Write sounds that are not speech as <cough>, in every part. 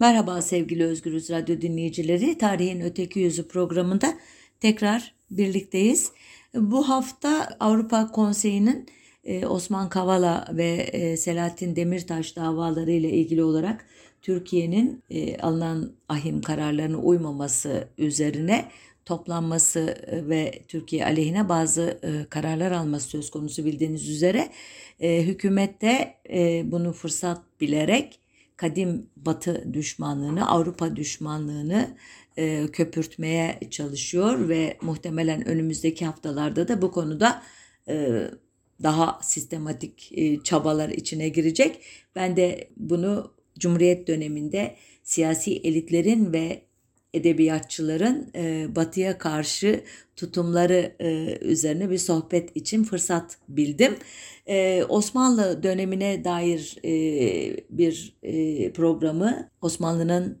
Merhaba sevgili Özgürüz Radyo dinleyicileri. Tarihin Öteki Yüzü programında tekrar birlikteyiz. Bu hafta Avrupa Konseyi'nin e, Osman Kavala ve e, Selahattin Demirtaş davaları ile ilgili olarak Türkiye'nin e, alınan ahim kararlarına uymaması üzerine toplanması ve Türkiye aleyhine bazı kararlar alması söz konusu bildiğiniz üzere. Hükümet de bunu fırsat bilerek kadim Batı düşmanlığını, Avrupa düşmanlığını e, köpürtmeye çalışıyor ve muhtemelen önümüzdeki haftalarda da bu konuda e, daha sistematik e, çabalar içine girecek. Ben de bunu Cumhuriyet döneminde siyasi elitlerin ve edebiyatçıların e, batıya karşı tutumları e, üzerine bir sohbet için fırsat bildim. E, Osmanlı dönemine dair e, bir e, programı Osmanlı'nın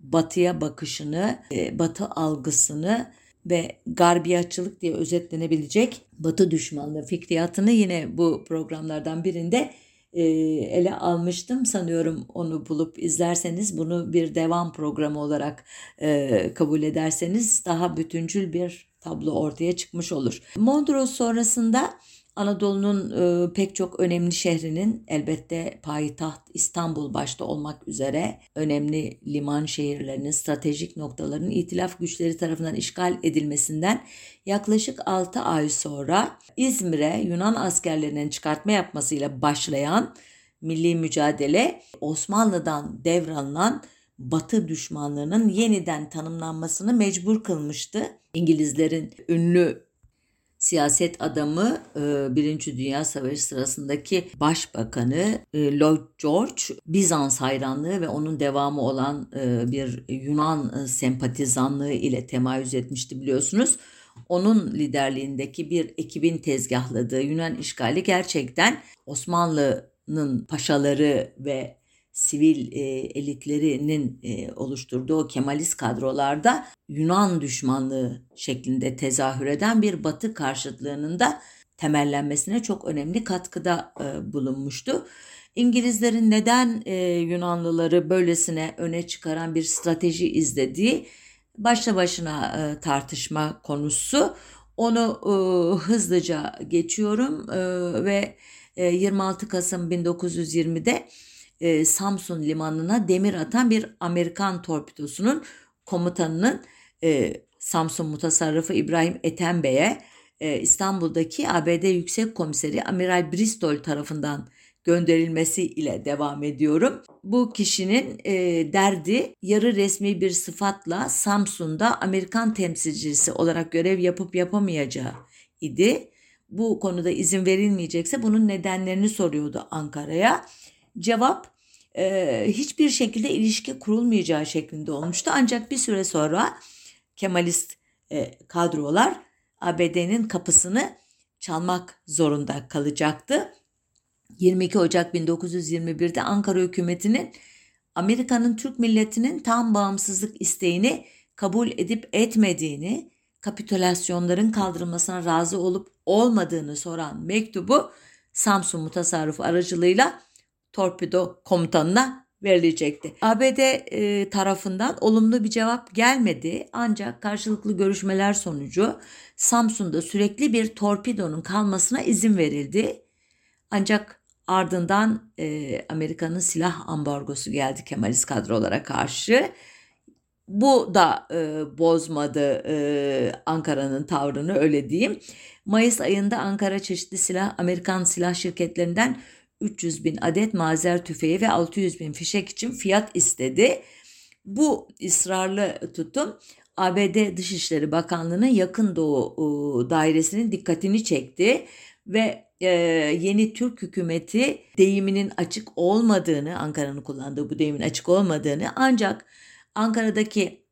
batıya bakışını, e, batı algısını ve garbiyatçılık diye özetlenebilecek batı düşmanlığı fikriyatını yine bu programlardan birinde ele almıştım. Sanıyorum onu bulup izlerseniz bunu bir devam programı olarak e, kabul ederseniz daha bütüncül bir tablo ortaya çıkmış olur. Mondros sonrasında Anadolu'nun e, pek çok önemli şehrinin elbette payitaht İstanbul başta olmak üzere önemli liman şehirlerinin stratejik noktaların itilaf güçleri tarafından işgal edilmesinden yaklaşık 6 ay sonra İzmir'e Yunan askerlerinin çıkartma yapmasıyla başlayan milli mücadele Osmanlı'dan devralınan Batı düşmanlığının yeniden tanımlanmasını mecbur kılmıştı. İngilizlerin ünlü siyaset adamı e, Birinci Dünya Savaşı sırasındaki başbakanı e, Lloyd George Bizans hayranlığı ve onun devamı olan e, bir Yunan sempatizanlığı ile temayüz etmişti biliyorsunuz. Onun liderliğindeki bir ekibin tezgahladığı Yunan işgali gerçekten Osmanlı'nın paşaları ve sivil e, elitlerinin e, oluşturduğu Kemalist kadrolarda Yunan düşmanlığı şeklinde tezahür eden bir Batı karşıtlığının da temellenmesine çok önemli katkıda e, bulunmuştu. İngilizlerin neden e, Yunanlıları böylesine öne çıkaran bir strateji izlediği başlı başına e, tartışma konusu. Onu e, hızlıca geçiyorum e, ve e, 26 Kasım 1920'de e, Samsun limanına demir atan bir Amerikan torpidosunun komutanının e, Samsun Mutasarrıfı İbrahim Ethem Bey'e e, İstanbul'daki ABD Yüksek Komiseri Amiral Bristol tarafından gönderilmesi ile devam ediyorum. Bu kişinin e, derdi yarı resmi bir sıfatla Samsun'da Amerikan temsilcisi olarak görev yapıp yapamayacağı idi. Bu konuda izin verilmeyecekse bunun nedenlerini soruyordu Ankara'ya. Cevap e, hiçbir şekilde ilişki kurulmayacağı şeklinde olmuştu. Ancak bir süre sonra Kemalist e, kadrolar ABD'nin kapısını çalmak zorunda kalacaktı. 22 Ocak 1921'de Ankara hükümetinin Amerika'nın Türk milletinin tam bağımsızlık isteğini kabul edip etmediğini, kapitülasyonların kaldırılmasına razı olup olmadığını soran mektubu Samsun Mutasarrıfı aracılığıyla torpido komutanına verilecekti. ABD e, tarafından olumlu bir cevap gelmedi ancak karşılıklı görüşmeler sonucu Samsun'da sürekli bir torpidonun kalmasına izin verildi. Ancak ardından e, Amerika'nın silah ambargosu geldi Kemalist kadrolara karşı. Bu da e, bozmadı e, Ankara'nın tavrını öyle diyeyim. Mayıs ayında Ankara çeşitli silah Amerikan silah şirketlerinden 300 bin adet mazer tüfeği ve 600 bin fişek için fiyat istedi. Bu ısrarlı tutum ABD Dışişleri Bakanlığı'nın yakın doğu dairesinin dikkatini çekti ve e, yeni Türk hükümeti deyiminin açık olmadığını, Ankara'nın kullandığı bu deyimin açık olmadığını ancak Ankara'daki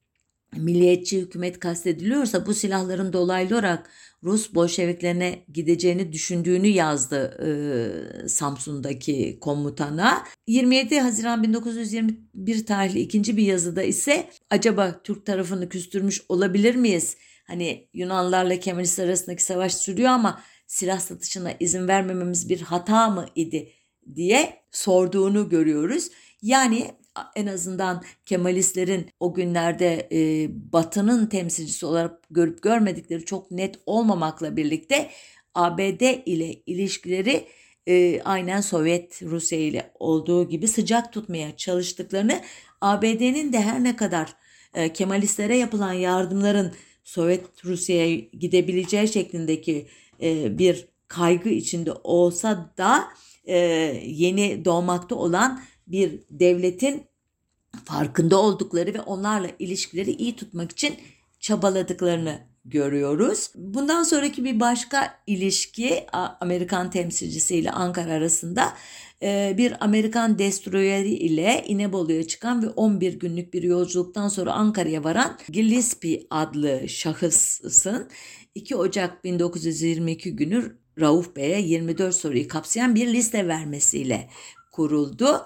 milliyetçi hükümet kastediliyorsa bu silahların dolaylı olarak Rus Bolşeviklerine gideceğini düşündüğünü yazdı e, Samsun'daki komutana. 27 Haziran 1921 tarihli ikinci bir yazıda ise acaba Türk tarafını küstürmüş olabilir miyiz? Hani Yunanlarla Kemalistler arasındaki savaş sürüyor ama silah satışına izin vermememiz bir hata mı idi diye sorduğunu görüyoruz. Yani en azından Kemalistlerin o günlerde e, Batı'nın temsilcisi olarak görüp görmedikleri çok net olmamakla birlikte ABD ile ilişkileri e, aynen Sovyet Rusya ile olduğu gibi sıcak tutmaya çalıştıklarını ABD'nin de her ne kadar e, Kemalistlere yapılan yardımların Sovyet Rusya'ya gidebileceği şeklindeki e, bir kaygı içinde olsa da e, yeni doğmakta olan bir devletin farkında oldukları ve onlarla ilişkileri iyi tutmak için çabaladıklarını görüyoruz. Bundan sonraki bir başka ilişki Amerikan temsilcisiyle Ankara arasında e, bir Amerikan destroyeri ile İnebolu'ya çıkan ve 11 günlük bir yolculuktan sonra Ankara'ya varan Gillespie adlı şahısın 2 Ocak 1922 günü Rauf Bey'e 24 soruyu kapsayan bir liste vermesiyle kuruldu.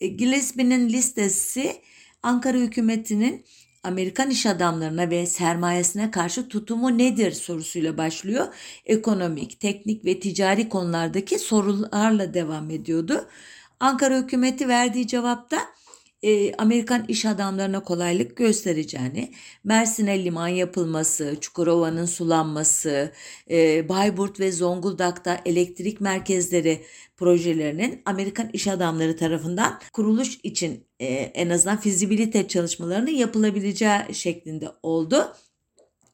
E, Gillespie'nin listesi Ankara hükümetinin Amerikan iş adamlarına ve sermayesine karşı tutumu nedir sorusuyla başlıyor. Ekonomik, teknik ve ticari konulardaki sorularla devam ediyordu. Ankara hükümeti verdiği cevapta e, Amerikan iş adamlarına kolaylık göstereceğini, Mersin'e liman yapılması, Çukurova'nın sulanması, e, Bayburt ve Zonguldak'ta elektrik merkezleri projelerinin Amerikan iş adamları tarafından kuruluş için e, en azından fizibilite çalışmalarının yapılabileceği şeklinde oldu.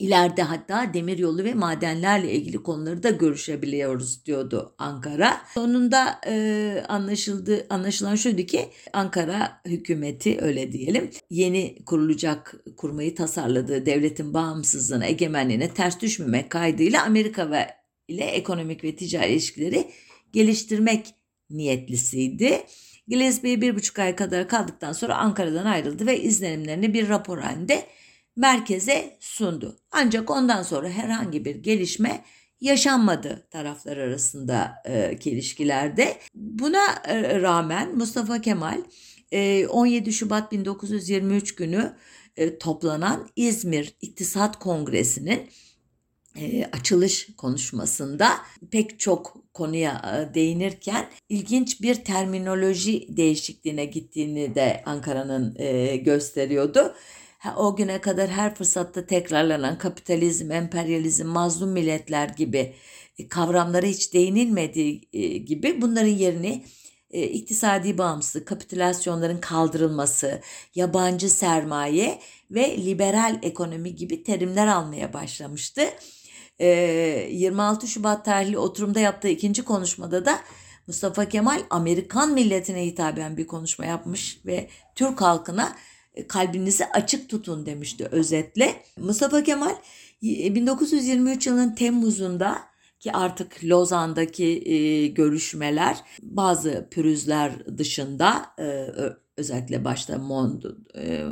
İleride hatta demiryolu ve madenlerle ilgili konuları da görüşebiliyoruz diyordu Ankara. Sonunda e, anlaşıldı anlaşılan şuydu ki Ankara hükümeti öyle diyelim yeni kurulacak kurmayı tasarladığı devletin bağımsızlığına egemenliğine ters düşmemek kaydıyla Amerika ve ile ekonomik ve ticari ilişkileri geliştirmek niyetlisiydi. Gillespie bir buçuk ay kadar kaldıktan sonra Ankara'dan ayrıldı ve izlenimlerini bir rapor halinde merkeze sundu. Ancak ondan sonra herhangi bir gelişme yaşanmadı taraflar arasındaki ilişkilerde. Buna e, rağmen Mustafa Kemal 17 e, Şubat 1923 günü e, toplanan İzmir İktisat Kongresi'nin açılış konuşmasında pek çok konuya değinirken ilginç bir terminoloji değişikliğine gittiğini de Ankara'nın gösteriyordu o güne kadar her fırsatta tekrarlanan kapitalizm, emperyalizm, mazlum milletler gibi e, kavramlara hiç değinilmediği e, gibi bunların yerini e, iktisadi bağımsızlık, kapitülasyonların kaldırılması, yabancı sermaye ve liberal ekonomi gibi terimler almaya başlamıştı. 26 Şubat tarihli oturumda yaptığı ikinci konuşmada da Mustafa Kemal Amerikan milletine hitaben bir konuşma yapmış ve Türk halkına kalbinizi açık tutun demişti özetle. Mustafa Kemal 1923 yılının Temmuz'unda ki artık Lozan'daki e, görüşmeler bazı pürüzler dışında e, özellikle başta Mond, e,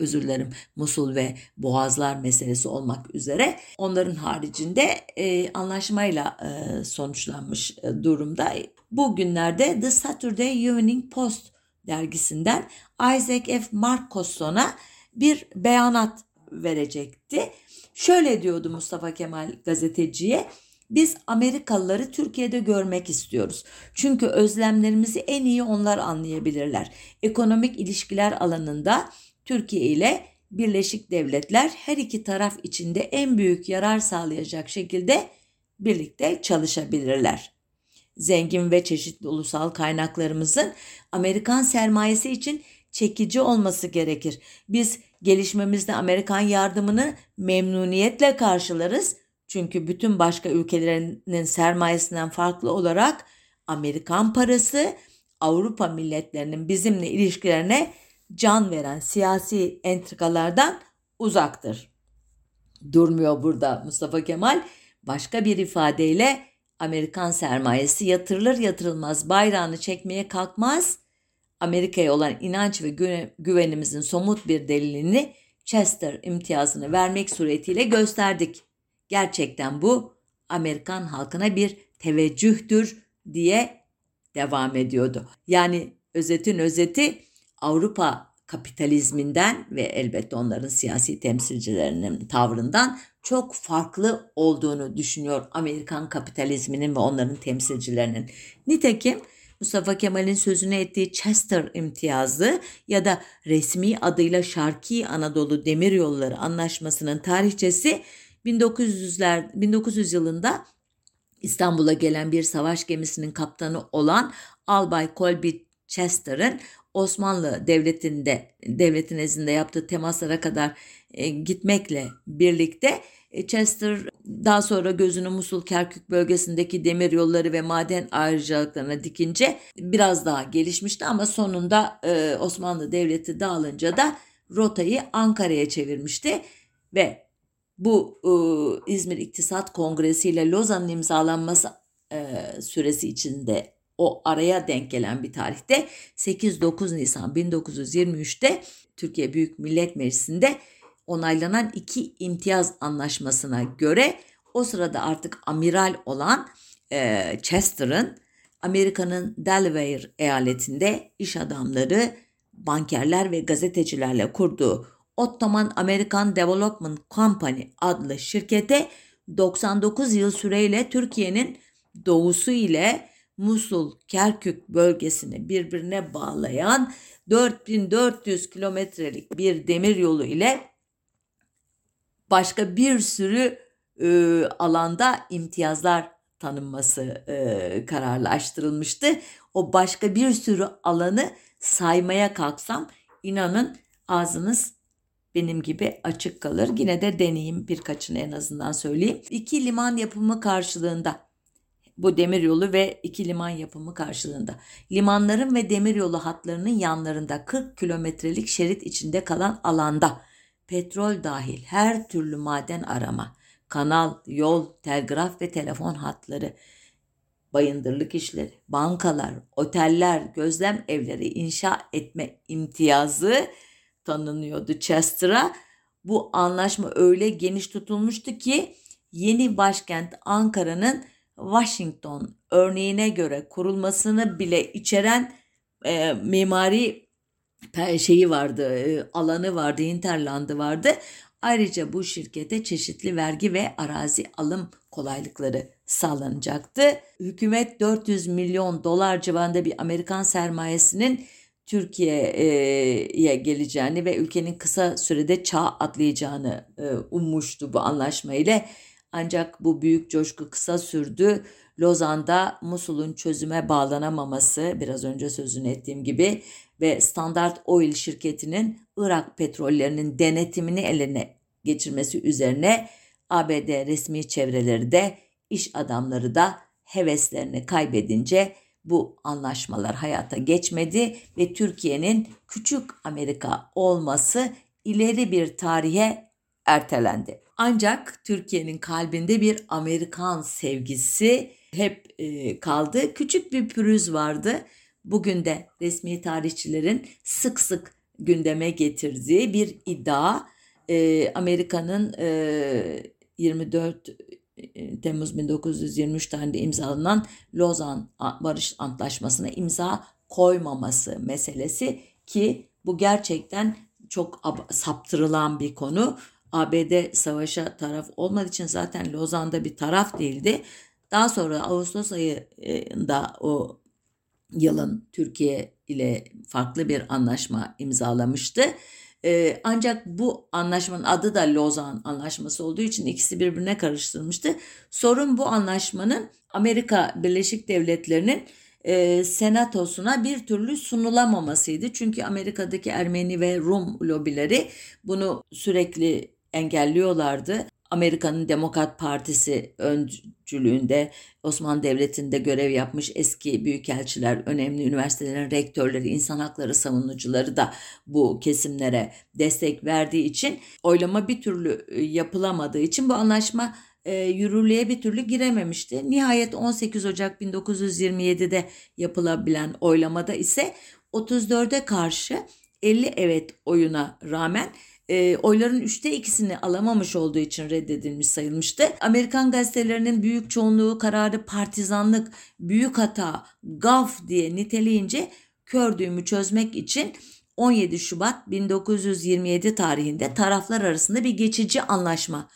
özür dilerim Musul ve Boğazlar meselesi olmak üzere onların haricinde e, anlaşmayla e, sonuçlanmış e, durumda. Bu günlerde The Saturday Evening Post dergisinden Isaac F. Marcoson'a bir beyanat verecekti. Şöyle diyordu Mustafa Kemal gazeteciye. Biz Amerikalıları Türkiye'de görmek istiyoruz. Çünkü özlemlerimizi en iyi onlar anlayabilirler. Ekonomik ilişkiler alanında Türkiye ile Birleşik Devletler her iki taraf içinde en büyük yarar sağlayacak şekilde birlikte çalışabilirler zengin ve çeşitli ulusal kaynaklarımızın Amerikan sermayesi için çekici olması gerekir. Biz gelişmemizde Amerikan yardımını memnuniyetle karşılarız. Çünkü bütün başka ülkelerinin sermayesinden farklı olarak Amerikan parası Avrupa milletlerinin bizimle ilişkilerine can veren siyasi entrikalardan uzaktır. Durmuyor burada Mustafa Kemal. Başka bir ifadeyle Amerikan sermayesi yatırılır yatırılmaz bayrağını çekmeye kalkmaz. Amerika'ya olan inanç ve güvenimizin somut bir delilini Chester imtiyazını vermek suretiyle gösterdik. Gerçekten bu Amerikan halkına bir teveccühtür diye devam ediyordu. Yani özetin özeti Avrupa kapitalizminden ve elbette onların siyasi temsilcilerinin tavrından çok farklı olduğunu düşünüyor Amerikan kapitalizminin ve onların temsilcilerinin. Nitekim Mustafa Kemal'in sözünü ettiği Chester imtiyazı ya da resmi adıyla Şarki Anadolu Demiryolları Anlaşması'nın tarihçesi 1900'ler 1900 yılında İstanbul'a gelen bir savaş gemisinin kaptanı olan Albay Colby Chester'ın Osmanlı devletinde devletin izinde yaptığı temaslara kadar e, gitmekle birlikte e, Chester daha sonra gözünü Musul Kerkük bölgesindeki demir yolları ve maden ayrıcalıklarına dikince biraz daha gelişmişti ama sonunda e, Osmanlı Devleti dağılınca da rotayı Ankara'ya çevirmişti ve bu İzmir İktisat Kongresi ile Lozan'ın imzalanması süresi içinde o araya denk gelen bir tarihte 8-9 Nisan 1923'te Türkiye Büyük Millet Meclisi'nde onaylanan iki imtiyaz anlaşmasına göre o sırada artık amiral olan e, Chester'ın Amerika'nın Delaware eyaletinde iş adamları, bankerler ve gazetecilerle kurduğu Ottoman American Development Company adlı şirkete 99 yıl süreyle Türkiye'nin doğusu ile Musul, Kerkük bölgesini birbirine bağlayan 4400 kilometrelik bir demir yolu ile başka bir sürü e, alanda imtiyazlar tanınması e, kararlaştırılmıştı. O başka bir sürü alanı saymaya kalksam inanın ağzınız benim gibi açık kalır. Yine de deneyim birkaçını en azından söyleyeyim. İki liman yapımı karşılığında bu demiryolu ve iki liman yapımı karşılığında. Limanların ve demiryolu hatlarının yanlarında 40 kilometrelik şerit içinde kalan alanda petrol dahil her türlü maden arama, kanal, yol, telgraf ve telefon hatları, bayındırlık işleri, bankalar, oteller, gözlem evleri inşa etme imtiyazı tanınıyordu Chester'a. Bu anlaşma öyle geniş tutulmuştu ki yeni başkent Ankara'nın Washington örneğine göre kurulmasını bile içeren e, mimari şeyi vardı, e, alanı vardı, interlandı vardı. Ayrıca bu şirkete çeşitli vergi ve arazi alım kolaylıkları sağlanacaktı. Hükümet 400 milyon dolar civarında bir Amerikan sermayesinin Türkiye'ye geleceğini ve ülkenin kısa sürede çağ atlayacağını e, ummuştu bu anlaşma ile. Ancak bu büyük coşku kısa sürdü. Lozan'da Musul'un çözüme bağlanamaması biraz önce sözünü ettiğim gibi ve Standard Oil şirketinin Irak petrollerinin denetimini eline geçirmesi üzerine ABD resmi çevreleri de iş adamları da heveslerini kaybedince bu anlaşmalar hayata geçmedi ve Türkiye'nin küçük Amerika olması ileri bir tarihe ertelendi. Ancak Türkiye'nin kalbinde bir Amerikan sevgisi hep e, kaldı. Küçük bir pürüz vardı. Bugün de resmi tarihçilerin sık sık gündeme getirdiği bir iddia. E, Amerika'nın e, 24 e, Temmuz 1923 tarihinde imzalanan Lozan Barış Antlaşması'na imza koymaması meselesi ki bu gerçekten çok saptırılan bir konu. ABD savaşa taraf olmadığı için zaten Lozan'da bir taraf değildi. Daha sonra Ağustos ayında o yılın Türkiye ile farklı bir anlaşma imzalamıştı. Ee, ancak bu anlaşmanın adı da Lozan Anlaşması olduğu için ikisi birbirine karıştırılmıştı. Sorun bu anlaşmanın Amerika Birleşik Devletleri'nin e, senatosuna bir türlü sunulamamasıydı. Çünkü Amerika'daki Ermeni ve Rum lobileri bunu sürekli engelliyorlardı. Amerika'nın Demokrat Partisi öncülüğünde Osmanlı Devleti'nde görev yapmış eski büyükelçiler, önemli üniversitelerin rektörleri, insan hakları savunucuları da bu kesimlere destek verdiği için oylama bir türlü e, yapılamadığı için bu anlaşma e, yürürlüğe bir türlü girememişti. Nihayet 18 Ocak 1927'de yapılabilen oylamada ise 34'e karşı 50 evet oyuna rağmen e, oyların üçte ikisini alamamış olduğu için reddedilmiş sayılmıştı. Amerikan gazetelerinin büyük çoğunluğu kararı partizanlık, büyük hata, gaf diye niteleyince kördüğümü çözmek için 17 Şubat 1927 tarihinde taraflar arasında bir geçici anlaşma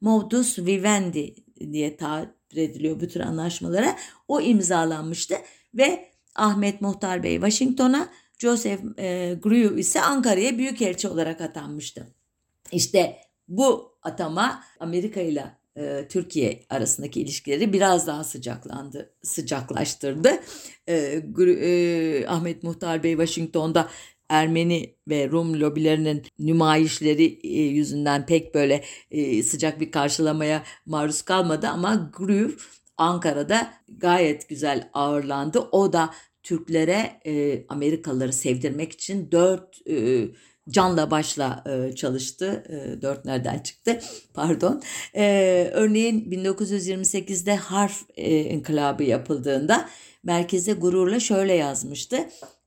modus vivendi diye tabir ediliyor bu tür anlaşmalara o imzalanmıştı ve Ahmet Muhtar Bey Washington'a, Joseph e, Grew ise Ankara'ya büyükelçi olarak atanmıştı. İşte bu atama Amerika ile e, Türkiye arasındaki ilişkileri biraz daha sıcaklandı, sıcaklaştırdı. E, e, Ahmet Muhtar Bey Washington'da Ermeni ve Rum lobilerinin nümayişleri e, yüzünden pek böyle e, sıcak bir karşılamaya maruz kalmadı ama Groove Ankara'da gayet güzel ağırlandı. O da Türklere e, Amerikalıları sevdirmek için dört canla başla çalıştı. dört nereden çıktı? <laughs> Pardon. örneğin 1928'de harf inkılabı yapıldığında merkeze gururla şöyle yazmıştı.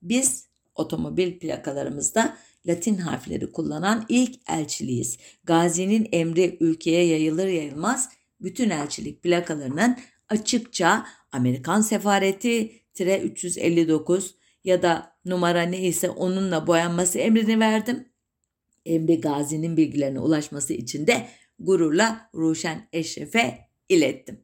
Biz otomobil plakalarımızda Latin harfleri kullanan ilk elçiliğiz. Gazi'nin emri ülkeye yayılır yayılmaz bütün elçilik plakalarının açıkça Amerikan Sefareti 359 ya da numara neyse onunla boyanması emrini verdim. Emri Gazi'nin bilgilerine ulaşması için de gururla Ruşen Eşref'e ilettim.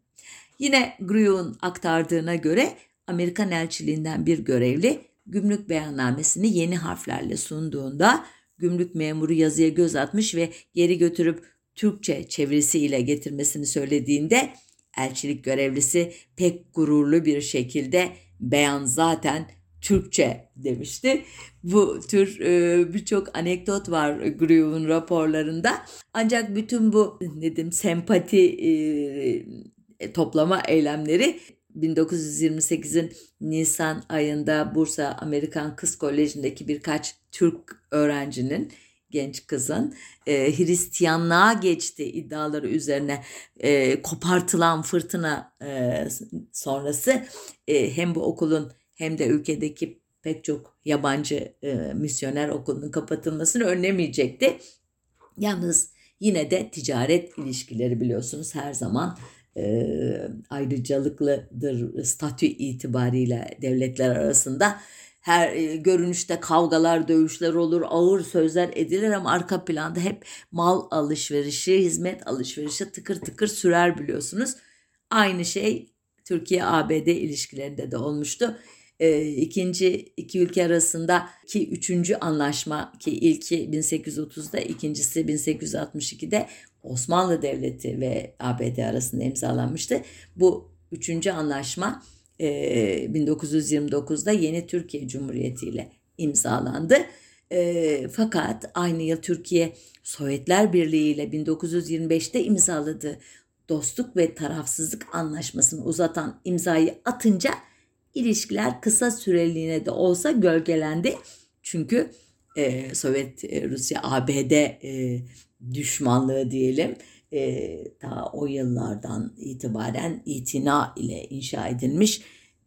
Yine Gruyon'un aktardığına göre Amerikan elçiliğinden bir görevli gümrük beyannamesini yeni harflerle sunduğunda gümrük memuru yazıya göz atmış ve geri götürüp Türkçe çevirisiyle getirmesini söylediğinde elçilik görevlisi pek gururlu bir şekilde beyan zaten Türkçe demişti. Bu tür e, birçok anekdot var Groove'un raporlarında. Ancak bütün bu dedim sempati e, toplama eylemleri 1928'in Nisan ayında Bursa Amerikan Kız Koleji'ndeki birkaç Türk öğrencinin genç kızın e, Hristiyanlığa geçti iddiaları üzerine e, kopartılan fırtına e, sonrası e, hem bu okulun hem de ülkedeki pek çok yabancı e, misyoner okulunun kapatılmasını önlemeyecekti. Yalnız yine de ticaret ilişkileri biliyorsunuz her zaman e, ayrıcalıklıdır statü itibariyle devletler arasında. Her e, görünüşte kavgalar, dövüşler olur, ağır sözler edilir ama arka planda hep mal alışverişi, hizmet alışverişi tıkır tıkır sürer biliyorsunuz. Aynı şey Türkiye-ABD ilişkilerinde de olmuştu e, ikinci iki ülke arasında ki üçüncü anlaşma ki ilki 1830'da ikincisi 1862'de Osmanlı Devleti ve ABD arasında imzalanmıştı. Bu üçüncü anlaşma e, 1929'da yeni Türkiye Cumhuriyeti ile imzalandı. Fakat aynı yıl Türkiye Sovyetler Birliği ile 1925'te imzaladığı dostluk ve tarafsızlık anlaşmasını uzatan imzayı atınca ilişkiler kısa süreliğine de olsa gölgelendi. Çünkü Sovyet Rusya ABD düşmanlığı diyelim e, daha o yıllardan itibaren itina ile inşa edilmiş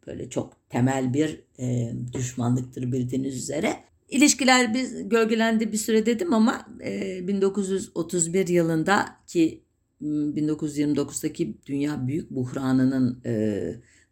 böyle çok temel bir e, düşmanlıktır bildiğiniz üzere. İlişkiler biz gölgelendi bir süre dedim ama e, 1931 yılında ki 1929'daki dünya büyük buhranının e,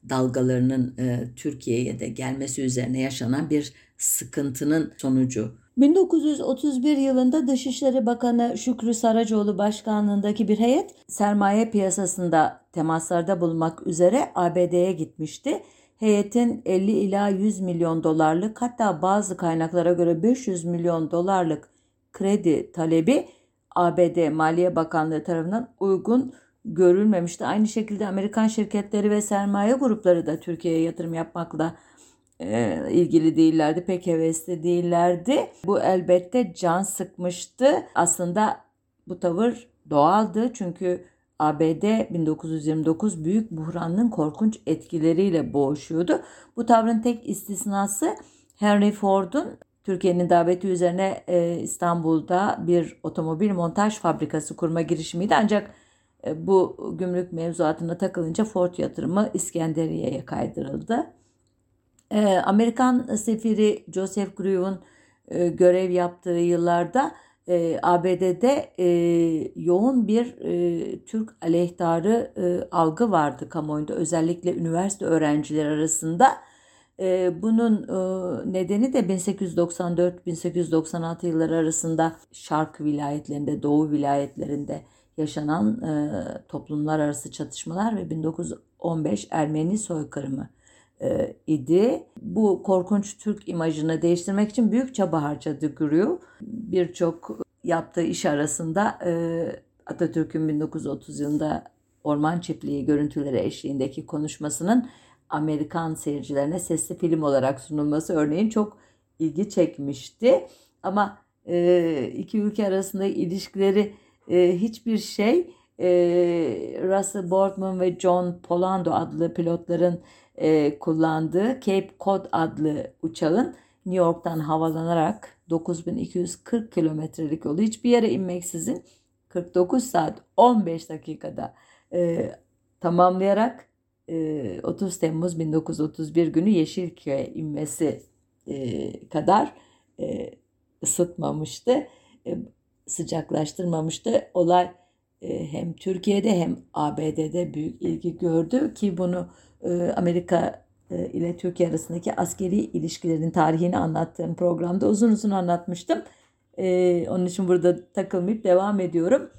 dalgalarının e, Türkiye'ye de gelmesi üzerine yaşanan bir sıkıntının sonucu. 1931 yılında Dışişleri Bakanı Şükrü Saracoğlu başkanlığındaki bir heyet sermaye piyasasında temaslarda bulunmak üzere ABD'ye gitmişti. Heyetin 50 ila 100 milyon dolarlık hatta bazı kaynaklara göre 500 milyon dolarlık kredi talebi ABD Maliye Bakanlığı tarafından uygun görülmemişti. Aynı şekilde Amerikan şirketleri ve sermaye grupları da Türkiye'ye yatırım yapmakla e, ilgili değillerdi. Pek hevesli değillerdi. Bu elbette can sıkmıştı. Aslında bu tavır doğaldı. Çünkü ABD 1929 büyük buhranın korkunç etkileriyle boğuşuyordu. Bu tavrın tek istisnası Henry Ford'un Türkiye'nin daveti üzerine e, İstanbul'da bir otomobil montaj fabrikası kurma girişimiydi. Ancak e, bu gümrük mevzuatına takılınca Ford yatırımı İskenderiye'ye kaydırıldı. E, Amerikan sefiri Joseph Grew'un e, görev yaptığı yıllarda ABD'de yoğun bir Türk aleyhtarı algı vardı kamuoyunda özellikle üniversite öğrencileri arasında. Bunun nedeni de 1894-1896 yılları arasında Şark vilayetlerinde, Doğu vilayetlerinde yaşanan e, toplumlar arası çatışmalar ve 1915 Ermeni soykırımı e, idi. Bu korkunç Türk imajını değiştirmek için büyük çaba harcadı Grew. Birçok yaptığı iş arasında e, Atatürk'ün 1930 yılında Orman Çiftliği görüntüleri eşliğindeki konuşmasının Amerikan seyircilerine sesli film olarak sunulması örneğin çok ilgi çekmişti. Ama e, iki ülke arasında ilişkileri e, hiçbir şey e, Russell Boardman ve John Polando adlı pilotların e, kullandığı Cape Cod adlı uçağın New York'tan havalanarak 9240 kilometrelik yolu hiçbir yere inmeksizin 49 saat 15 dakikada e, tamamlayarak e, 30 Temmuz 1931 günü Yeşilköy'e inmesi e, kadar e, ısıtmamıştı, e, sıcaklaştırmamıştı. Olay hem Türkiye'de hem ABD'de büyük ilgi gördü ki bunu e, Amerika e, ile Türkiye arasındaki askeri ilişkilerin tarihini anlattığım programda uzun uzun anlatmıştım. E, onun için burada takılmayıp devam ediyorum.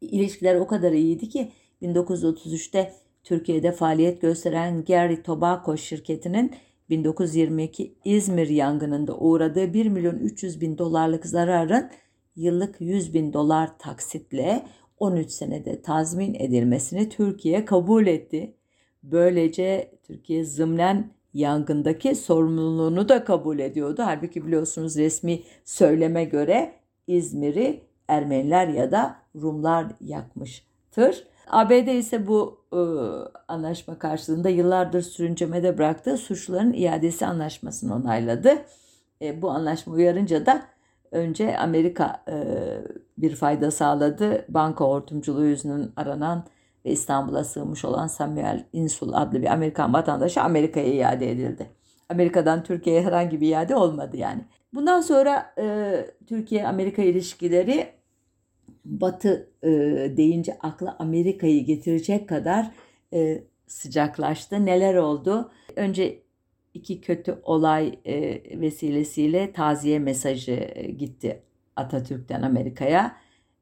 İlişkiler o kadar iyiydi ki 1933'te Türkiye'de faaliyet gösteren Gary Tobacco şirketinin 1922 İzmir yangınında uğradığı 1 milyon 300 bin dolarlık zararın yıllık 100 bin dolar taksitle 13 senede tazmin edilmesini Türkiye kabul etti. Böylece Türkiye zımnen yangındaki sorumluluğunu da kabul ediyordu. Halbuki biliyorsunuz resmi söyleme göre İzmir'i Ermeniler ya da Rumlar yakmıştır. ABD ise bu e, anlaşma karşılığında yıllardır sürüncemede bıraktığı suçluların iadesi anlaşmasını onayladı. E, bu anlaşma uyarınca da önce Amerika e, bir fayda sağladı. Banka hortumculuğu yüzünden aranan ve İstanbul'a sığmış olan Samuel Insul adlı bir Amerikan vatandaşı Amerika'ya iade edildi. Amerika'dan Türkiye'ye herhangi bir iade olmadı yani. Bundan sonra e, Türkiye-Amerika ilişkileri Batı e, deyince akla Amerika'yı getirecek kadar e, sıcaklaştı. Neler oldu? Önce iki kötü olay e, vesilesiyle taziye mesajı e, gitti Atatürk'ten Amerika'ya.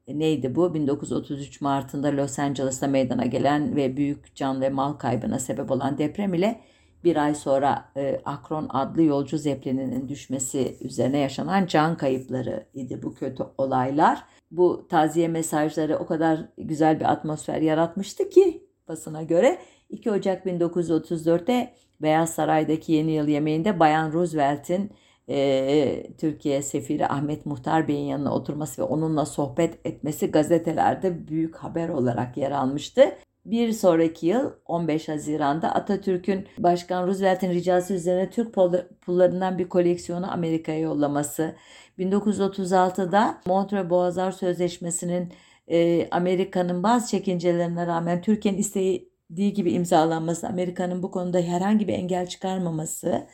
E, neydi bu? 1933 Mart'ında Los Angeles'ta meydana gelen ve büyük can ve mal kaybına sebep olan deprem ile bir ay sonra Akron adlı yolcu zeplininin düşmesi üzerine yaşanan can kayıpları idi bu kötü olaylar. Bu taziye mesajları o kadar güzel bir atmosfer yaratmıştı ki basına göre 2 Ocak 1934'te Beyaz Saray'daki yeni yıl yemeğinde Bayan Roosevelt'in e, Türkiye sefiri Ahmet Muhtar Bey'in yanına oturması ve onunla sohbet etmesi gazetelerde büyük haber olarak yer almıştı. Bir sonraki yıl 15 Haziran'da Atatürk'ün Başkan Roosevelt'in ricası üzerine Türk pullarından bir koleksiyonu Amerika'ya yollaması, 1936'da Montreux Boğazlar Sözleşmesi'nin e, Amerika'nın bazı çekincelerine rağmen Türkiye'nin istediği gibi imzalanması, Amerika'nın bu konuda herhangi bir engel çıkarmaması,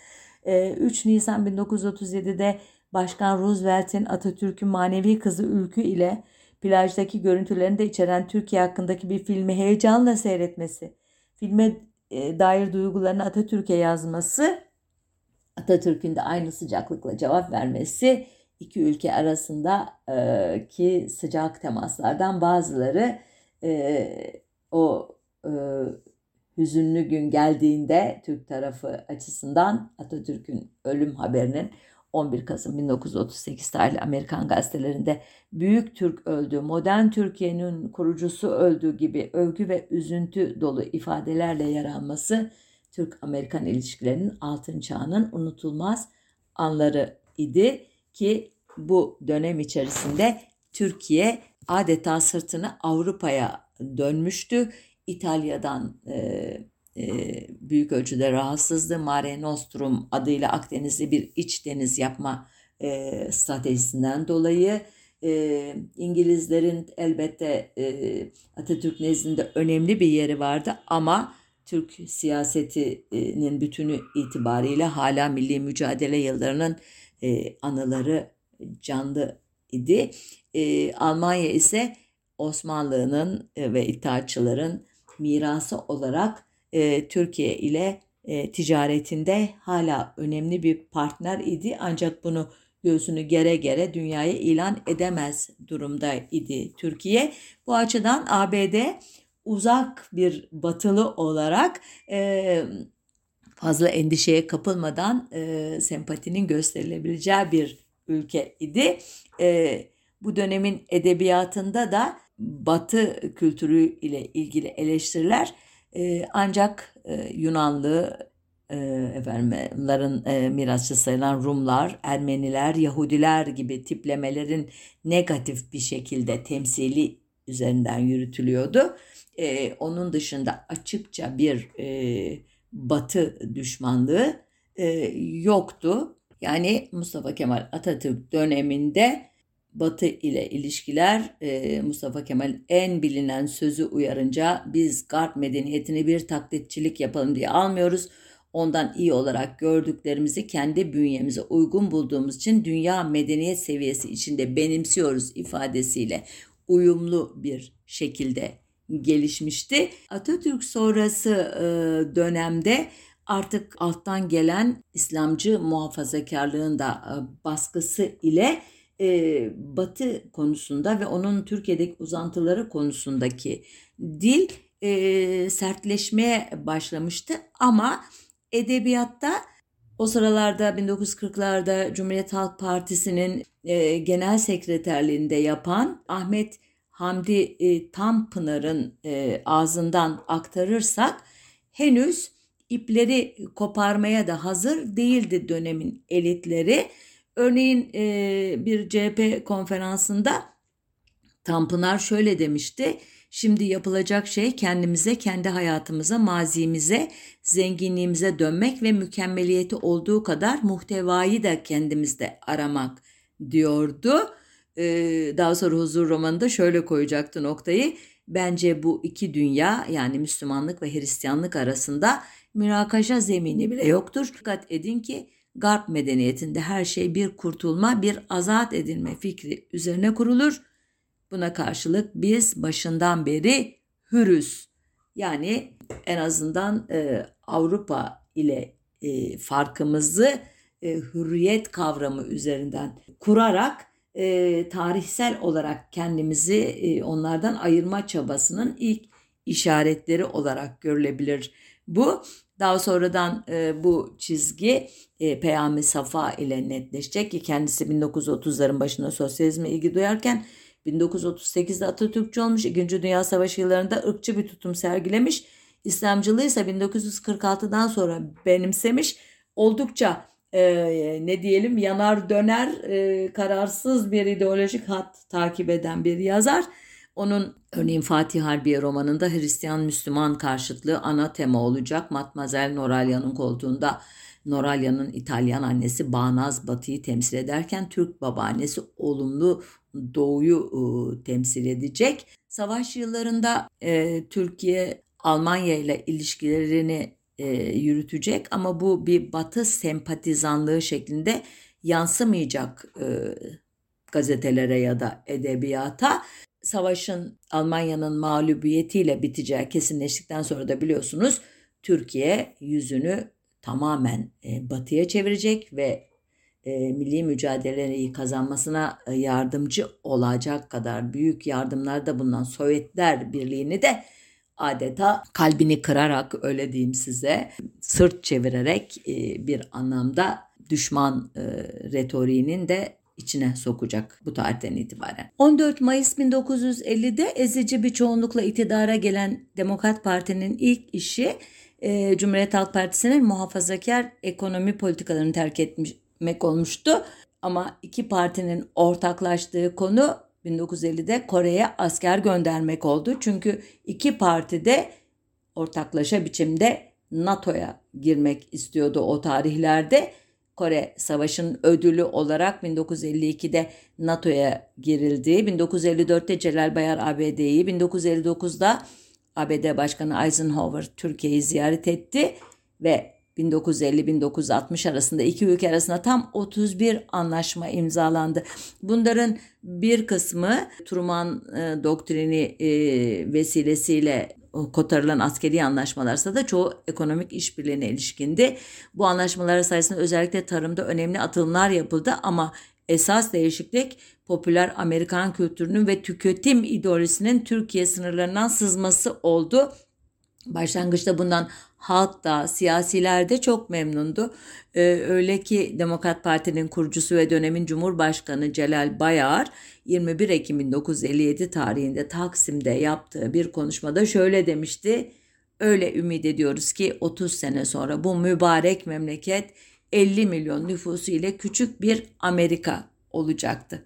3 Nisan 1937'de Başkan Roosevelt'in Atatürk'ün manevi kızı Ülkü ile plajdaki görüntülerini de içeren Türkiye hakkındaki bir filmi heyecanla seyretmesi, filme dair duygularını Atatürk'e yazması, Atatürk'ün de aynı sıcaklıkla cevap vermesi iki ülke arasında e, ki sıcak temaslardan bazıları o e, hüzünlü gün geldiğinde Türk tarafı açısından Atatürk'ün ölüm haberinin 11 Kasım 1938 tarihli Amerikan gazetelerinde Büyük Türk öldü, modern Türkiye'nin kurucusu öldü gibi övgü ve üzüntü dolu ifadelerle yer alması Türk-Amerikan ilişkilerinin altın çağının unutulmaz anları idi ki bu dönem içerisinde Türkiye adeta sırtını Avrupa'ya dönmüştü. İtalya'dan e, e, büyük ölçüde rahatsızdı. Mare Nostrum adıyla Akdeniz'de bir iç deniz yapma e, stratejisinden dolayı e, İngilizlerin elbette e, Atatürk nezdinde önemli bir yeri vardı ama Türk siyasetinin bütünü itibariyle hala milli mücadele yıllarının e, anıları canlı idi. E, Almanya ise Osmanlı'nın e, ve İttihatçıların mirası olarak e, Türkiye ile e, ticaretinde hala önemli bir partner idi. Ancak bunu göğsünü gere gere dünyaya ilan edemez durumda idi Türkiye. Bu açıdan ABD uzak bir batılı olarak e, fazla endişeye kapılmadan e, sempatinin gösterilebileceği bir ülke idi. E, bu dönemin edebiyatında da Batı kültürü ile ilgili eleştiriler e, ancak e, Yunanlı, e, e, mirasçı sayılan Rumlar, Ermeniler, Yahudiler gibi tiplemelerin negatif bir şekilde temsili üzerinden yürütülüyordu. E, onun dışında açıkça bir e, Batı düşmanlığı e, yoktu. Yani Mustafa Kemal Atatürk döneminde Batı ile ilişkiler e, Mustafa Kemal'in en bilinen sözü uyarınca biz Garp medeniyetini bir taklitçilik yapalım diye almıyoruz. Ondan iyi olarak gördüklerimizi kendi bünyemize uygun bulduğumuz için dünya medeniyet seviyesi içinde benimsiyoruz ifadesiyle uyumlu bir şekilde gelişmişti. Atatürk sonrası e, dönemde artık alttan gelen İslamcı muhafazakarlığın da e, baskısı ile e, Batı konusunda ve onun Türkiye'deki uzantıları konusundaki dil e, sertleşmeye başlamıştı. Ama edebiyatta o sıralarda 1940'larda Cumhuriyet Halk Partisi'nin e, genel sekreterliğinde yapan Ahmet Hamdi e, Tanpınar'ın e, ağzından aktarırsak henüz ipleri koparmaya da hazır değildi dönemin elitleri. Örneğin e, bir CHP konferansında Tanpınar şöyle demişti. Şimdi yapılacak şey kendimize, kendi hayatımıza, mazimize, zenginliğimize dönmek ve mükemmeliyeti olduğu kadar muhtevayı da kendimizde aramak diyordu. Ee, daha sonra Huzur romanında şöyle koyacaktı noktayı. Bence bu iki dünya yani Müslümanlık ve Hristiyanlık arasında münakaşa zemini bile yoktur. Dikkat edin ki Garp medeniyetinde her şey bir kurtulma, bir azat edilme fikri üzerine kurulur. Buna karşılık biz başından beri hürüz. Yani en azından e, Avrupa ile e, farkımızı e, hürriyet kavramı üzerinden kurarak e, tarihsel olarak kendimizi e, onlardan ayırma çabasının ilk işaretleri olarak görülebilir. Bu daha sonradan e, bu çizgi e, Peyami Safa ile netleşecek ki kendisi 1930'ların başında sosyalizme ilgi duyarken 1938'de Atatürkçü olmuş. İkinci Dünya Savaşı yıllarında ırkçı bir tutum sergilemiş. İslamcılığı ise 1946'dan sonra benimsemiş. Oldukça e, ne diyelim yanar döner e, kararsız bir ideolojik hat takip eden bir yazar. Onun örneğin Fatih Harbiye romanında Hristiyan-Müslüman karşıtlığı ana tema olacak. Matmazel Noralya'nın koltuğunda Noralya'nın İtalyan annesi Bağnaz Batı'yı temsil ederken Türk babaannesi olumlu Doğu'yu e, temsil edecek. Savaş yıllarında e, Türkiye Almanya ile ilişkilerini e, yürütecek ama bu bir batı sempatizanlığı şeklinde yansımayacak e, gazetelere ya da edebiyata. Savaşın Almanya'nın mağlubiyetiyle biteceği kesinleştikten sonra da biliyorsunuz Türkiye yüzünü tamamen e, batıya çevirecek ve e, milli mücadeleyi kazanmasına e, yardımcı olacak kadar büyük yardımlarda bulunan Sovyetler Birliği'ni de adeta kalbini kırarak öyle diyeyim size sırt çevirerek e, bir anlamda düşman e, retoriğinin de içine sokacak bu tarihten itibaren. 14 Mayıs 1950'de ezici bir çoğunlukla iktidara gelen Demokrat Parti'nin ilk işi e, Cumhuriyet Halk Partisi'nin muhafazakar ekonomi politikalarını terk etmek olmuştu. Ama iki partinin ortaklaştığı konu 1950'de Kore'ye asker göndermek oldu. Çünkü iki parti de ortaklaşa biçimde NATO'ya girmek istiyordu o tarihlerde. Kore Savaşı'nın ödülü olarak 1952'de NATO'ya girildi. 1954'te Celal Bayar ABD'yi, 1959'da ABD Başkanı Eisenhower Türkiye'yi ziyaret etti ve 1950-1960 arasında iki ülke arasında tam 31 anlaşma imzalandı. Bunların bir kısmı Truman e, doktrini e, vesilesiyle kotarılan askeri anlaşmalarsa da çoğu ekonomik işbirliğine ilişkindi. Bu anlaşmalar sayesinde özellikle tarımda önemli atılımlar yapıldı ama esas değişiklik popüler Amerikan kültürünün ve tüketim ideolojisinin Türkiye sınırlarından sızması oldu. Başlangıçta bundan halk da siyasiler çok memnundu. Ee, öyle ki Demokrat Parti'nin kurucusu ve dönemin Cumhurbaşkanı Celal Bayar 21 Ekim 1957 tarihinde Taksim'de yaptığı bir konuşmada şöyle demişti. Öyle ümit ediyoruz ki 30 sene sonra bu mübarek memleket 50 milyon nüfusu ile küçük bir Amerika olacaktı.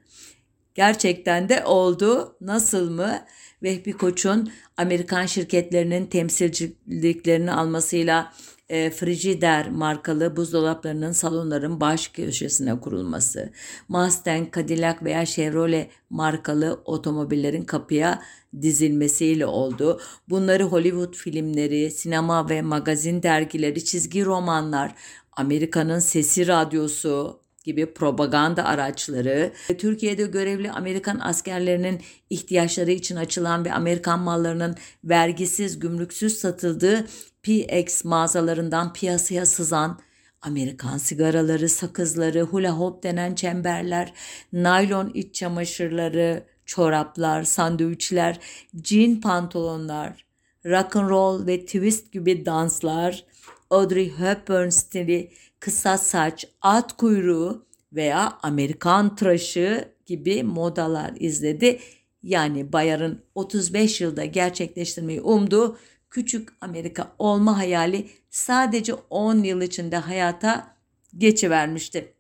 Gerçekten de oldu. Nasıl mı? Vehbi Koç'un Amerikan şirketlerinin temsilciliklerini almasıyla e, Frigidaire markalı buzdolaplarının salonların baş köşesine kurulması, Mustang, Cadillac veya Chevrolet markalı otomobillerin kapıya dizilmesiyle oldu. Bunları Hollywood filmleri, sinema ve magazin dergileri, çizgi romanlar, Amerika'nın sesi radyosu, gibi propaganda araçları, Türkiye'de görevli Amerikan askerlerinin ihtiyaçları için açılan ve Amerikan mallarının vergisiz, gümrüksüz satıldığı PX mağazalarından piyasaya sızan Amerikan sigaraları, sakızları, hula hop denen çemberler, naylon iç çamaşırları, çoraplar, sandviçler, jean pantolonlar, rock and roll ve twist gibi danslar, Audrey Hepburn stili kısa saç, at kuyruğu veya Amerikan tıraşı gibi modalar izledi. Yani Bayar'ın 35 yılda gerçekleştirmeyi umduğu küçük Amerika olma hayali sadece 10 yıl içinde hayata geçivermişti.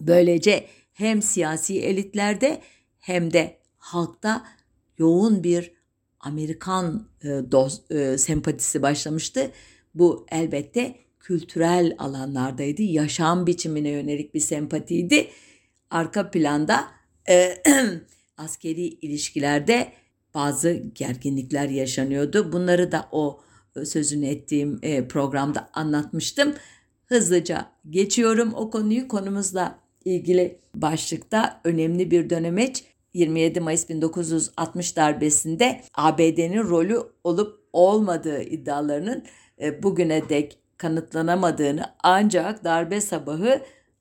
Böylece hem siyasi elitlerde hem de halkta yoğun bir Amerikan e, dost, e, sempatisi başlamıştı. Bu elbette kültürel alanlardaydı. Yaşam biçimine yönelik bir sempatiydi. Arka planda e, <clears throat> askeri ilişkilerde bazı gerginlikler yaşanıyordu. Bunları da o e, sözünü ettiğim e, programda anlatmıştım. Hızlıca geçiyorum o konuyu. Konumuzla ilgili başlıkta önemli bir dönemeç 27 Mayıs 1960 darbesinde ABD'nin rolü olup olmadığı iddialarının e, bugüne dek kanıtlanamadığını ancak darbe sabahı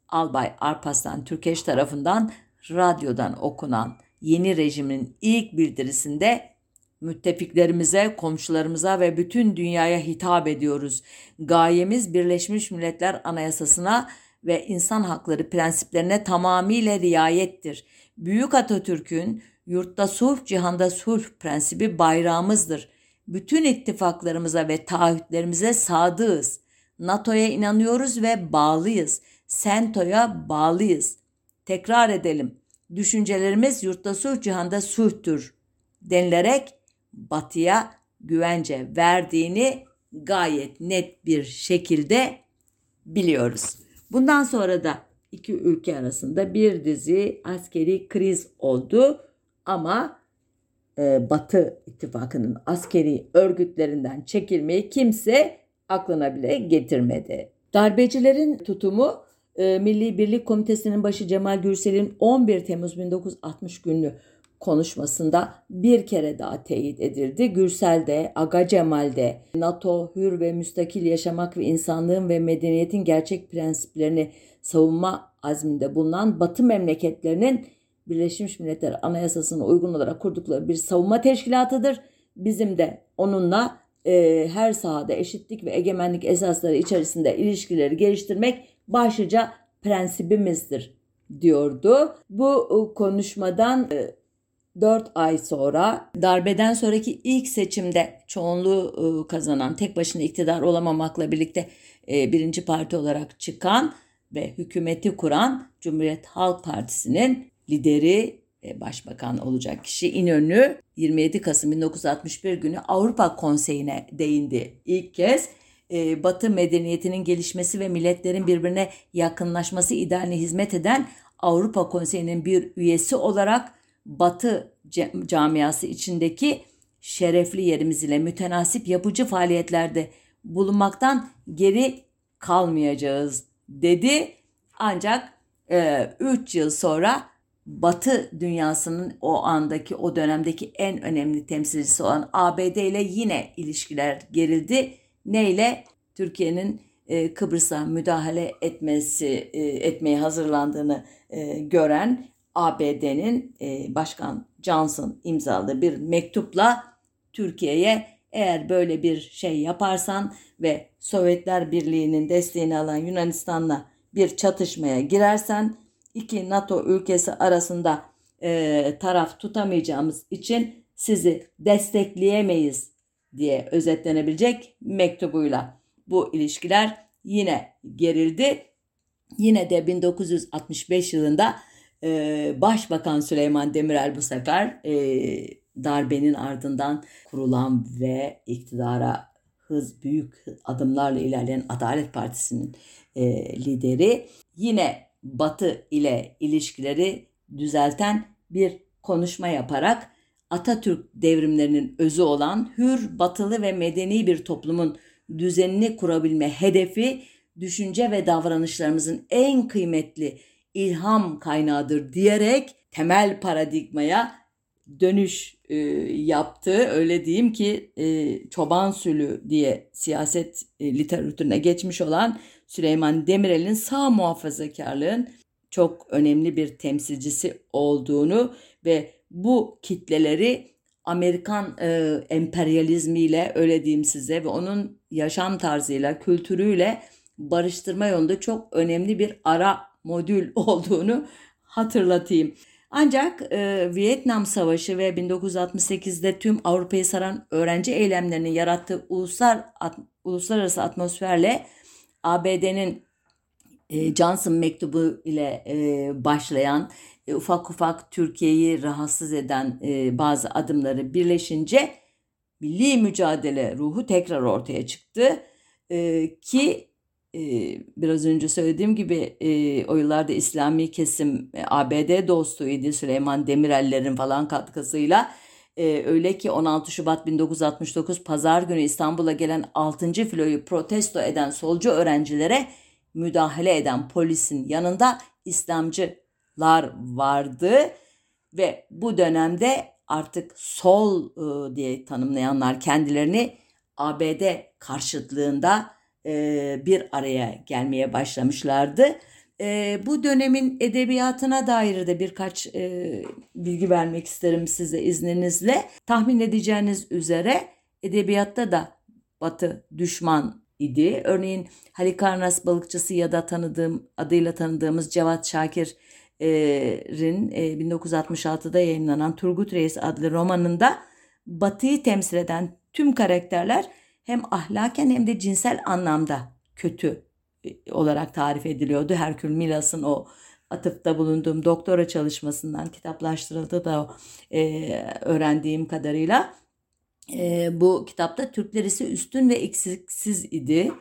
Albay Arpaslan Türkeş tarafından radyodan okunan yeni rejimin ilk bildirisinde müttefiklerimize, komşularımıza ve bütün dünyaya hitap ediyoruz. Gayemiz Birleşmiş Milletler Anayasasına ve insan hakları prensiplerine tamamıyla riayettir. Büyük Atatürk'ün yurtta sulh, cihanda sulh prensibi bayrağımızdır. Bütün ittifaklarımıza ve taahhütlerimize sadığız. NATO'ya inanıyoruz ve bağlıyız. SENTO'ya bağlıyız. Tekrar edelim. Düşüncelerimiz yurtta sulh cihanda sulhtür denilerek batıya güvence verdiğini gayet net bir şekilde biliyoruz. Bundan sonra da iki ülke arasında bir dizi askeri kriz oldu ama e, Batı ittifakının askeri örgütlerinden çekilmeyi kimse aklına bile getirmedi. Darbecilerin tutumu e, Milli Birlik Komitesi'nin başı Cemal Gürsel'in 11 Temmuz 1960 günlü konuşmasında bir kere daha teyit edildi. Gürsel de, Aga Cemal de NATO hür ve müstakil yaşamak ve insanlığın ve medeniyetin gerçek prensiplerini savunma azminde bulunan Batı memleketlerinin Birleşmiş Milletler Anayasası'na uygun olarak kurdukları bir savunma teşkilatıdır. Bizim de onunla e, her sahada eşitlik ve egemenlik esasları içerisinde ilişkileri geliştirmek başlıca prensibimizdir diyordu. Bu e, konuşmadan e, 4 ay sonra darbeden sonraki ilk seçimde çoğunluğu e, kazanan tek başına iktidar olamamakla birlikte e, birinci parti olarak çıkan ve hükümeti kuran Cumhuriyet Halk Partisi'nin lideri başbakan olacak kişi İnönü 27 Kasım 1961 günü Avrupa Konseyi'ne değindi. İlk kez e, Batı medeniyetinin gelişmesi ve milletlerin birbirine yakınlaşması idealine hizmet eden Avrupa Konseyi'nin bir üyesi olarak Batı camiası içindeki şerefli yerimiz ile mütenasip yapıcı faaliyetlerde bulunmaktan geri kalmayacağız dedi. Ancak 3 e, yıl sonra Batı dünyasının o andaki o dönemdeki en önemli temsilcisi olan ABD ile yine ilişkiler gerildi. Neyle? Türkiye'nin e, Kıbrıs'a müdahale etmesi e, etmeye hazırlandığını e, gören ABD'nin e, Başkan Johnson imzaladığı bir mektupla Türkiye'ye Eğer böyle bir şey yaparsan ve Sovyetler Birliği'nin desteğini alan Yunanistan'la bir çatışmaya girersen iki NATO ülkesi arasında e, taraf tutamayacağımız için sizi destekleyemeyiz diye özetlenebilecek mektubuyla bu ilişkiler yine gerildi. Yine de 1965 yılında e, Başbakan Süleyman Demirel bu sefer e, darbenin ardından kurulan ve iktidara hız büyük adımlarla ilerleyen Adalet Partisi'nin e, lideri yine Batı ile ilişkileri düzelten bir konuşma yaparak Atatürk devrimlerinin özü olan hür, batılı ve medeni bir toplumun düzenini kurabilme hedefi düşünce ve davranışlarımızın en kıymetli ilham kaynağıdır diyerek temel paradigmaya dönüş e, yaptı. Öyle diyeyim ki e, çoban sülü diye siyaset e, literatürüne geçmiş olan Süleyman Demirel'in sağ muhafazakarlığın çok önemli bir temsilcisi olduğunu ve bu kitleleri Amerikan e, emperyalizmiyle öyle diyeyim size ve onun yaşam tarzıyla, kültürüyle barıştırma yolunda çok önemli bir ara modül <laughs> olduğunu hatırlatayım. Ancak e, Vietnam Savaşı ve 1968'de tüm Avrupa'yı saran öğrenci eylemlerinin yarattığı uluslar, at, uluslararası atmosferle ABD'nin e, Johnson mektubu ile e, başlayan e, ufak ufak Türkiye'yi rahatsız eden bazı adımları birleşince milli mücadele ruhu tekrar ortaya çıktı. Ki biraz önce söylediğim gibi o yıllarda İslami kesim ABD dostuydu Süleyman Demirel'lerin falan katkısıyla. E, öyle ki 16 Şubat 1969 Pazar günü İstanbul'a gelen 6. filoyu protesto eden solcu öğrencilere müdahale eden polisin yanında İslamcılar vardı ve bu dönemde artık sol e, diye tanımlayanlar kendilerini ABD karşıtlığında e, bir araya gelmeye başlamışlardı. E, bu dönemin edebiyatına dair de birkaç e, bilgi vermek isterim size izninizle. Tahmin edeceğiniz üzere edebiyatta da Batı düşman idi. Örneğin Halikarnas balıkçısı ya da tanıdığım adıyla tanıdığımız Cevat Şakir'in 1966'da yayınlanan Turgut Reis adlı romanında Batı'yı temsil eden tüm karakterler hem ahlaken hem de cinsel anlamda kötü e, olarak tarif ediliyordu. Herkül Milas'ın o atıfta bulunduğum doktora çalışmasından kitaplaştırıldı da e, öğrendiğim kadarıyla. E, bu kitapta Türkler ise üstün ve eksiksiz idi.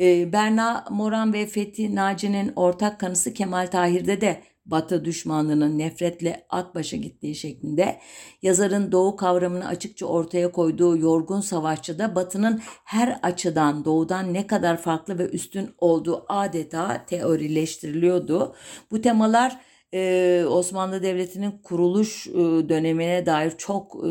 E, Berna Moran ve Fethi Naci'nin ortak kanısı Kemal Tahir'de de Batı düşmanlığının nefretle at başa gittiği şeklinde yazarın doğu kavramını açıkça ortaya koyduğu yorgun savaşçıda Batı'nın her açıdan doğudan ne kadar farklı ve üstün olduğu adeta teorileştiriliyordu. Bu temalar ee, Osmanlı Devleti'nin kuruluş e, dönemine dair çok e,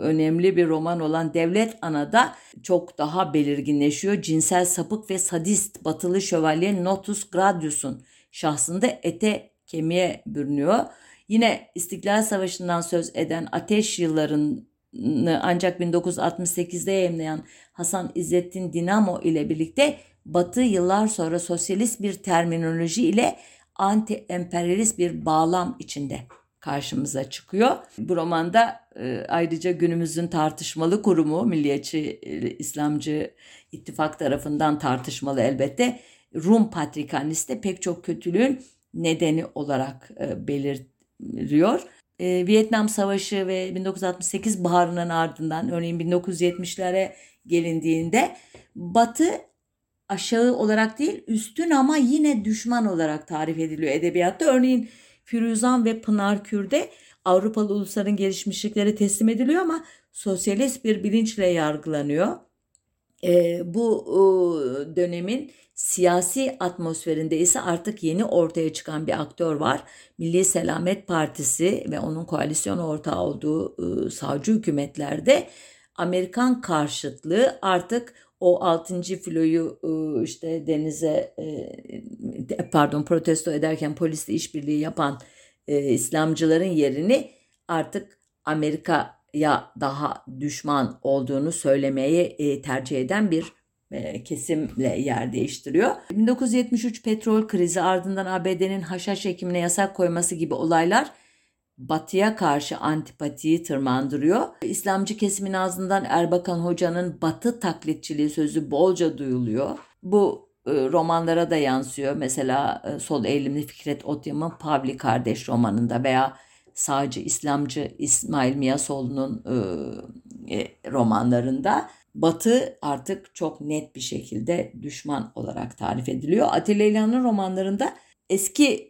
önemli bir roman olan Devlet Ana'da çok daha belirginleşiyor. Cinsel sapık ve sadist batılı şövalye Notus Gradius'un şahsında ete kemiğe bürünüyor. Yine İstiklal Savaşı'ndan söz eden ateş yıllarını ancak 1968'de yayınlayan Hasan İzzettin Dinamo ile birlikte Batı yıllar sonra sosyalist bir terminoloji ile anti-emperyalist bir bağlam içinde karşımıza çıkıyor. Bu romanda e, ayrıca günümüzün tartışmalı kurumu Milliyetçi e, İslamcı İttifak tarafından tartışmalı elbette Rum Patrikhanesi pek çok kötülüğün nedeni olarak e, belirtiyor. E, Vietnam Savaşı ve 1968 baharının ardından örneğin 1970'lere gelindiğinde Batı aşağı olarak değil üstün ama yine düşman olarak tarif ediliyor edebiyatta. Örneğin Firuzan ve Pınar Kür'de Avrupalı ulusların gelişmişlikleri teslim ediliyor ama sosyalist bir bilinçle yargılanıyor. E, bu e, dönemin siyasi atmosferinde ise artık yeni ortaya çıkan bir aktör var. Milli Selamet Partisi ve onun koalisyon ortağı olduğu e, savcı hükümetlerde Amerikan karşıtlığı artık o 6. filoyu e, işte denize e, pardon protesto ederken polisle işbirliği yapan e, İslamcıların yerini artık Amerika ya daha düşman olduğunu söylemeyi e, tercih eden bir kesimle yer değiştiriyor. 1973 petrol krizi ardından ABD'nin haşhaş ekimine yasak koyması gibi olaylar Batı'ya karşı antipatiyi tırmandırıyor. İslamcı kesimin ağzından Erbakan Hoca'nın Batı taklitçiliği sözü bolca duyuluyor. Bu e, romanlara da yansıyor. Mesela e, sol eğilimli Fikret Otyam'ın Pavli Kardeş romanında veya sağcı İslamcı İsmail Miyasoğlu'nun e, romanlarında Batı artık çok net bir şekilde düşman olarak tarif ediliyor. Atilla İlhan'ın romanlarında eski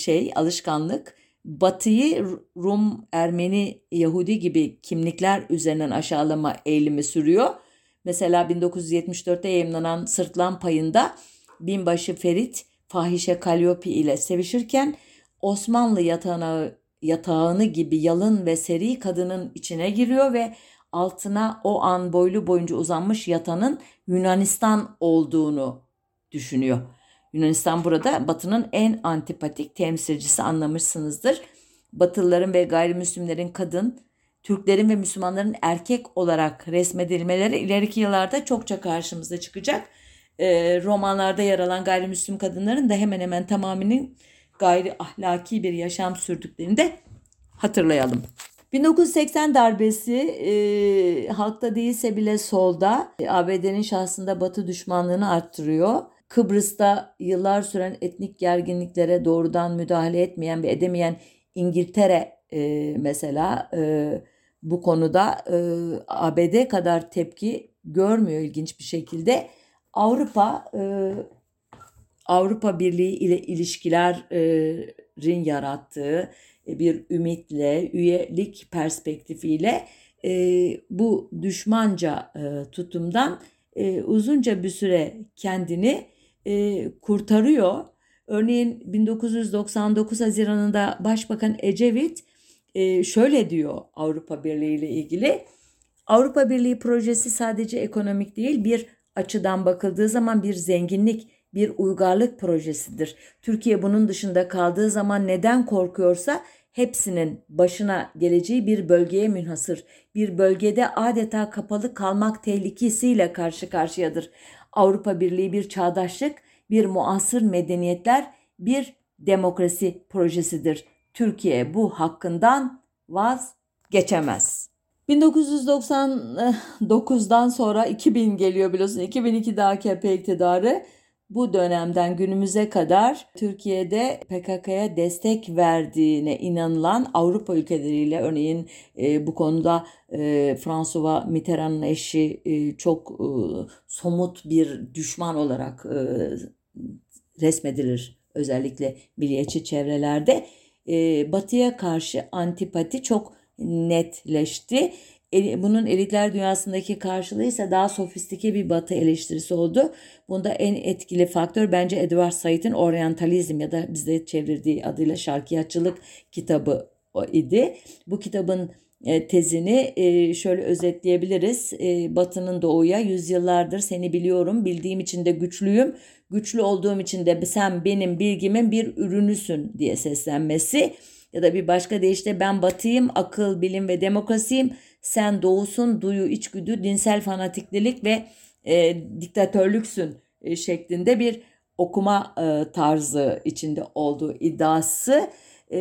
şey alışkanlık Batı'yı Rum, Ermeni, Yahudi gibi kimlikler üzerinden aşağılama eğilimi sürüyor. Mesela 1974'te yayınlanan Sırtlan Payı'nda binbaşı Ferit Fahişe Kalyopi ile sevişirken Osmanlı yatağına, yatağını gibi yalın ve seri kadının içine giriyor ve altına o an boylu boyunca uzanmış yatanın Yunanistan olduğunu düşünüyor. Yunanistan burada Batı'nın en antipatik temsilcisi anlamışsınızdır. Batılıların ve gayrimüslimlerin kadın, Türklerin ve Müslümanların erkek olarak resmedilmeleri ileriki yıllarda çokça karşımıza çıkacak. E, romanlarda yer alan gayrimüslim kadınların da hemen hemen tamamının gayri ahlaki bir yaşam sürdüklerini de hatırlayalım. 1980 darbesi e, halkta değilse bile solda e, ABD'nin şahsında Batı düşmanlığını arttırıyor. Kıbrıs'ta yıllar süren etnik gerginliklere doğrudan müdahale etmeyen ve edemeyen İngiltere e, mesela e, bu konuda e, ABD kadar tepki görmüyor ilginç bir şekilde. Avrupa e, Avrupa Birliği ile ilişkilerin yarattığı bir ümitle, üyelik perspektifiyle e, bu düşmanca e, tutumdan e, uzunca bir süre kendini e, kurtarıyor. Örneğin 1999 Haziran'ında Başbakan Ecevit e, şöyle diyor Avrupa Birliği ile ilgili. Avrupa Birliği projesi sadece ekonomik değil bir açıdan bakıldığı zaman bir zenginlik, bir uygarlık projesidir. Türkiye bunun dışında kaldığı zaman neden korkuyorsa hepsinin başına geleceği bir bölgeye münhasır, bir bölgede adeta kapalı kalmak tehlikesiyle karşı karşıyadır. Avrupa Birliği bir çağdaşlık, bir muasır medeniyetler, bir demokrasi projesidir. Türkiye bu hakkından vazgeçemez. 1999'dan sonra 2000 geliyor biliyorsun. 2002'de AKP iktidarı bu dönemden günümüze kadar Türkiye'de PKK'ya destek verdiğine inanılan Avrupa ülkeleriyle örneğin e, bu konuda e, François Mitterrand'ın eşi e, çok e, somut bir düşman olarak e, resmedilir özellikle milliyetçi çevrelerde. E, batıya karşı antipati çok netleşti bunun elitler dünyasındaki karşılığı ise daha sofistike bir batı eleştirisi oldu. Bunda en etkili faktör bence Edward Said'in Orientalizm ya da bizde çevirdiği adıyla Şarkiyatçılık kitabı idi. Bu kitabın e, tezini e, şöyle özetleyebiliriz. E, Batı'nın doğuya yüzyıllardır seni biliyorum, bildiğim için de güçlüyüm, güçlü olduğum için de sen benim bilgimin bir ürünüsün diye seslenmesi. Ya da bir başka deyişle ben batıyım, akıl, bilim ve demokrasiyim sen doğusun, duyu, içgüdü, dinsel fanatiklilik ve e, diktatörlüksün e, şeklinde bir okuma e, tarzı içinde olduğu iddiası. E,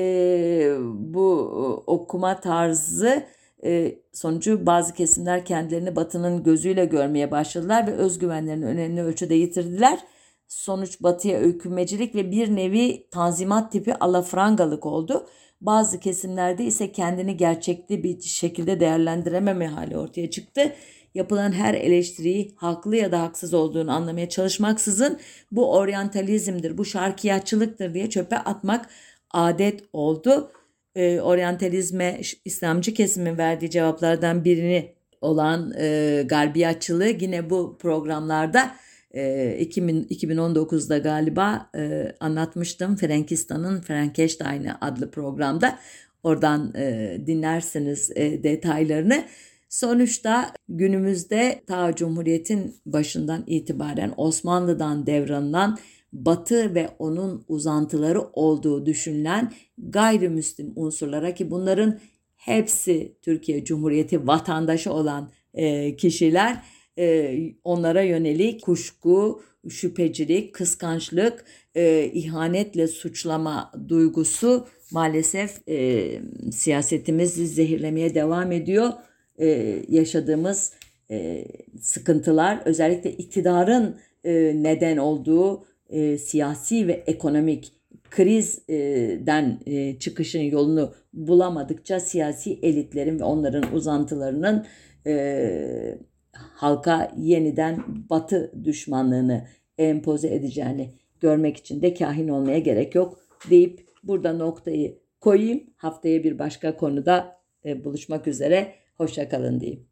bu e, okuma tarzı e, sonucu bazı kesimler kendilerini batının gözüyle görmeye başladılar ve özgüvenlerini önemli ölçüde yitirdiler. Sonuç batıya öykünmecilik ve bir nevi tanzimat tipi alafrangalık oldu. Bazı kesimlerde ise kendini gerçekli bir şekilde değerlendirememe hali ortaya çıktı. Yapılan her eleştiriyi haklı ya da haksız olduğunu anlamaya çalışmaksızın bu oryantalizmdir, bu şarkiyatçılıktır diye çöpe atmak adet oldu. E, oryantalizme İslamcı kesimin verdiği cevaplardan birini olan e, garbiyatçılığı yine bu programlarda 2019'da ee, galiba e, anlatmıştım Frankistan'ın Frankenstein'ı adlı programda. Oradan e, dinlersiniz e, detaylarını. Sonuçta günümüzde ta Cumhuriyet'in başından itibaren Osmanlı'dan devranılan Batı ve onun uzantıları olduğu düşünülen gayrimüslim unsurlara ki bunların hepsi Türkiye Cumhuriyeti vatandaşı olan e, kişiler e, onlara yönelik kuşku, şüphecilik, kıskançlık, e, ihanetle suçlama duygusu maalesef e, siyasetimizi zehirlemeye devam ediyor. E, yaşadığımız e, sıkıntılar özellikle iktidarın e, neden olduğu e, siyasi ve ekonomik krizden e, çıkışın yolunu bulamadıkça siyasi elitlerin ve onların uzantılarının e, halka yeniden batı düşmanlığını empoze edeceğini görmek için de kahin olmaya gerek yok deyip burada noktayı koyayım. Haftaya bir başka konuda e, buluşmak üzere. Hoşçakalın diyeyim.